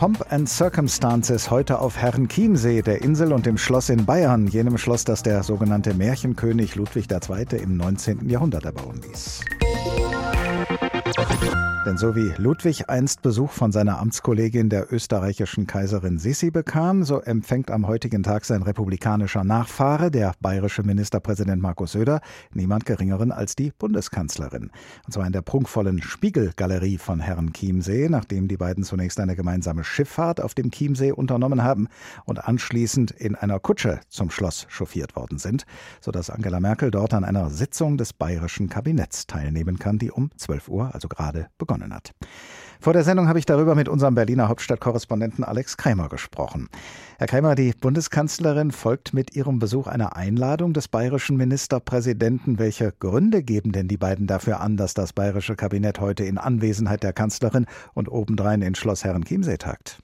Pomp and Circumstances heute auf Herrenchiemsee, der Insel und dem Schloss in Bayern, jenem Schloss, das der sogenannte Märchenkönig Ludwig II. im 19. Jahrhundert erbauen ließ. Denn so wie Ludwig einst Besuch von seiner Amtskollegin der österreichischen Kaiserin Sissi bekam, so empfängt am heutigen Tag sein republikanischer Nachfahre, der bayerische Ministerpräsident Markus Söder, niemand Geringeren als die Bundeskanzlerin. Und zwar in der prunkvollen Spiegelgalerie von Herrn Chiemsee, nachdem die beiden zunächst eine gemeinsame Schifffahrt auf dem Chiemsee unternommen haben und anschließend in einer Kutsche zum Schloss chauffiert worden sind, sodass Angela Merkel dort an einer Sitzung des bayerischen Kabinetts teilnehmen kann, die um 12 Uhr, also gerade begonnen begonnen hat. Vor der Sendung habe ich darüber mit unserem Berliner Hauptstadtkorrespondenten Alex Krämer gesprochen. Herr Krämer, die Bundeskanzlerin folgt mit ihrem Besuch einer Einladung des bayerischen Ministerpräsidenten. Welche Gründe geben denn die beiden dafür an, dass das bayerische Kabinett heute in Anwesenheit der Kanzlerin und obendrein in Schloss Herrenchiemsee tagt?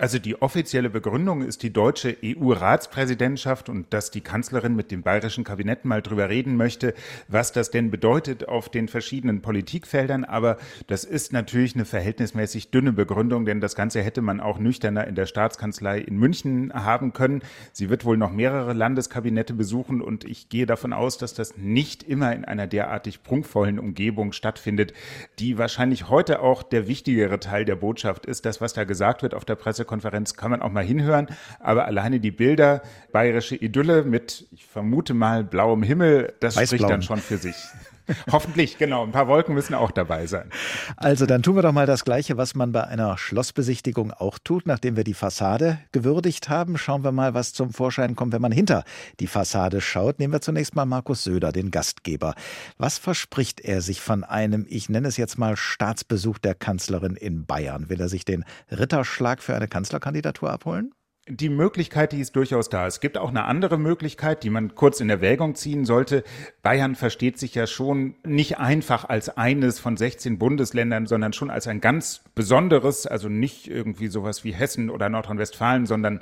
Also die offizielle Begründung ist die deutsche EU-Ratspräsidentschaft und dass die Kanzlerin mit dem bayerischen Kabinett mal drüber reden möchte, was das denn bedeutet auf den verschiedenen Politikfeldern. Aber das ist natürlich eine verhältnismäßig dünne Begründung, denn das Ganze hätte man auch nüchterner in der Staatskanzlei in München haben können. Sie wird wohl noch mehrere Landeskabinette besuchen und ich gehe davon aus, dass das nicht immer in einer derartig prunkvollen Umgebung stattfindet, die wahrscheinlich heute auch der wichtigere Teil der Botschaft ist. Das, was da gesagt wird auf der Presse Pressekonferenz kann man auch mal hinhören. Aber alleine die Bilder, bayerische Idylle mit, ich vermute mal, blauem Himmel, das spricht dann schon für sich. Hoffentlich, genau. Ein paar Wolken müssen auch dabei sein. Also dann tun wir doch mal das Gleiche, was man bei einer Schlossbesichtigung auch tut. Nachdem wir die Fassade gewürdigt haben, schauen wir mal, was zum Vorschein kommt, wenn man hinter die Fassade schaut. Nehmen wir zunächst mal Markus Söder, den Gastgeber. Was verspricht er sich von einem, ich nenne es jetzt mal Staatsbesuch der Kanzlerin in Bayern? Will er sich den Ritterschlag für eine Kanzlerkandidatur abholen? Die Möglichkeit, die ist durchaus da. Es gibt auch eine andere Möglichkeit, die man kurz in Erwägung ziehen sollte. Bayern versteht sich ja schon nicht einfach als eines von 16 Bundesländern, sondern schon als ein ganz besonderes, also nicht irgendwie sowas wie Hessen oder Nordrhein-Westfalen, sondern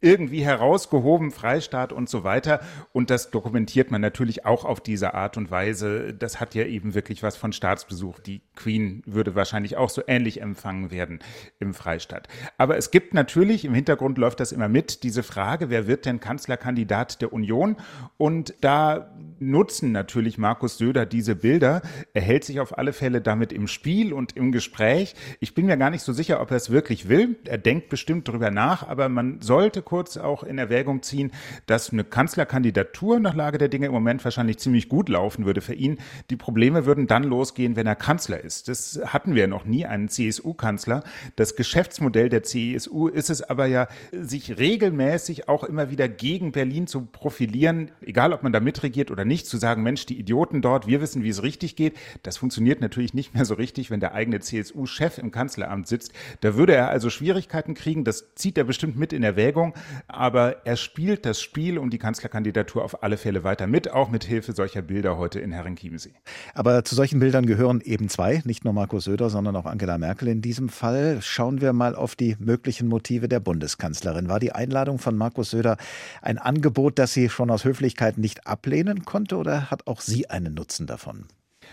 irgendwie herausgehoben, Freistaat und so weiter. Und das dokumentiert man natürlich auch auf diese Art und Weise. Das hat ja eben wirklich was von Staatsbesuch. Die Queen würde wahrscheinlich auch so ähnlich empfangen werden im Freistaat. Aber es gibt natürlich, im Hintergrund läuft das immer mit, diese Frage, wer wird denn Kanzlerkandidat der Union? Und da nutzen natürlich Markus Söder diese Bilder. Er hält sich auf alle Fälle damit im Spiel und im Gespräch. Ich bin mir gar nicht so sicher, ob er es wirklich will. Er denkt bestimmt drüber nach, aber man sollte kurz auch in Erwägung ziehen, dass eine Kanzlerkandidatur nach Lage der Dinge im Moment wahrscheinlich ziemlich gut laufen würde für ihn. Die Probleme würden dann losgehen, wenn er Kanzler ist. Das hatten wir noch nie, einen CSU-Kanzler. Das Geschäftsmodell der CSU ist es aber ja, sich regelmäßig auch immer wieder gegen Berlin zu profilieren, egal ob man da mitregiert oder nicht, zu sagen, Mensch, die Idioten dort, wir wissen, wie es richtig geht. Das funktioniert natürlich nicht mehr so richtig, wenn der eigene CSU-Chef im Kanzleramt sitzt. Da würde er also Schwierigkeiten kriegen. Das zieht er bestimmt mit in Erwägung. Aber er spielt das Spiel um die Kanzlerkandidatur auf alle Fälle weiter mit, auch mit Hilfe solcher Bilder heute in Herrenchiemsee. Aber zu solchen Bildern gehören eben zwei, nicht nur Markus Söder, sondern auch Angela Merkel in diesem Fall. Schauen wir mal auf die möglichen Motive der Bundeskanzlerin. War die Einladung von Markus Söder ein Angebot, das sie schon aus Höflichkeit nicht ablehnen konnte oder hat auch sie einen Nutzen davon?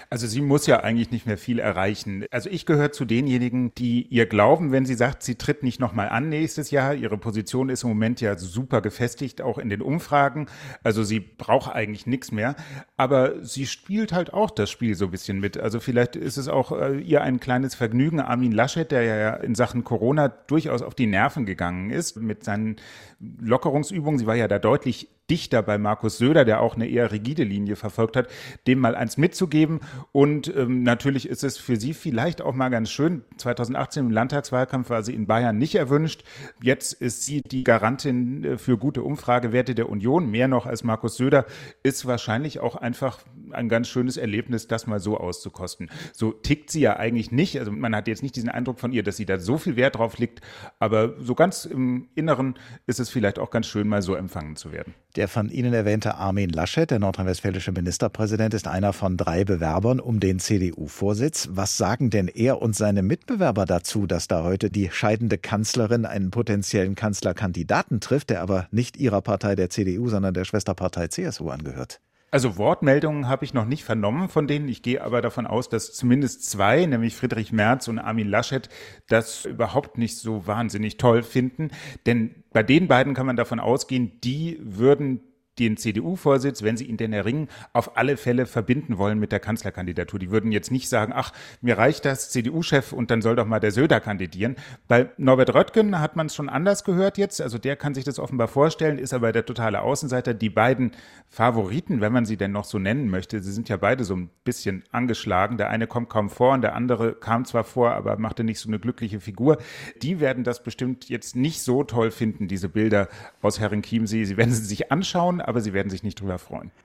Also sie muss ja eigentlich nicht mehr viel erreichen. Also ich gehöre zu denjenigen, die ihr glauben, wenn sie sagt, sie tritt nicht nochmal an nächstes Jahr. Ihre Position ist im Moment ja super gefestigt, auch in den Umfragen. Also sie braucht eigentlich nichts mehr. Aber sie spielt halt auch das Spiel so ein bisschen mit. Also vielleicht ist es auch äh, ihr ein kleines Vergnügen. Armin Laschet, der ja in Sachen Corona durchaus auf die Nerven gegangen ist mit seinen Lockerungsübungen. Sie war ja da deutlich dichter bei Markus Söder, der auch eine eher rigide Linie verfolgt hat, dem mal eins mitzugeben. Und ähm, natürlich ist es für sie vielleicht auch mal ganz schön. 2018 im Landtagswahlkampf war sie in Bayern nicht erwünscht. Jetzt ist sie die Garantin äh, für gute Umfragewerte der Union, mehr noch als Markus Söder. Ist wahrscheinlich auch einfach ein ganz schönes Erlebnis, das mal so auszukosten. So tickt sie ja eigentlich nicht. Also man hat jetzt nicht diesen Eindruck von ihr, dass sie da so viel Wert drauf legt. Aber so ganz im Inneren ist es vielleicht auch ganz schön, mal so empfangen zu werden. Der von Ihnen erwähnte Armin Laschet, der nordrhein-westfälische Ministerpräsident, ist einer von drei Bewerbern um den CDU-Vorsitz. Was sagen denn er und seine Mitbewerber dazu, dass da heute die scheidende Kanzlerin einen potenziellen Kanzlerkandidaten trifft, der aber nicht ihrer Partei der CDU, sondern der Schwesterpartei CSU angehört? Also Wortmeldungen habe ich noch nicht vernommen von denen. Ich gehe aber davon aus, dass zumindest zwei, nämlich Friedrich Merz und Armin Laschet, das überhaupt nicht so wahnsinnig toll finden. Denn bei den beiden kann man davon ausgehen, die würden den CDU-Vorsitz, wenn sie ihn denn erringen, auf alle Fälle verbinden wollen mit der Kanzlerkandidatur. Die würden jetzt nicht sagen, ach, mir reicht das CDU-Chef und dann soll doch mal der Söder kandidieren. Bei Norbert Röttgen hat man es schon anders gehört jetzt. Also der kann sich das offenbar vorstellen, ist aber der totale Außenseiter. Die beiden Favoriten, wenn man sie denn noch so nennen möchte, sie sind ja beide so ein bisschen angeschlagen. Der eine kommt kaum vor und der andere kam zwar vor, aber machte nicht so eine glückliche Figur. Die werden das bestimmt jetzt nicht so toll finden, diese Bilder aus Herrenchiemsee. Sie werden sie sich anschauen, aber sie werden sich nicht drüber freuen.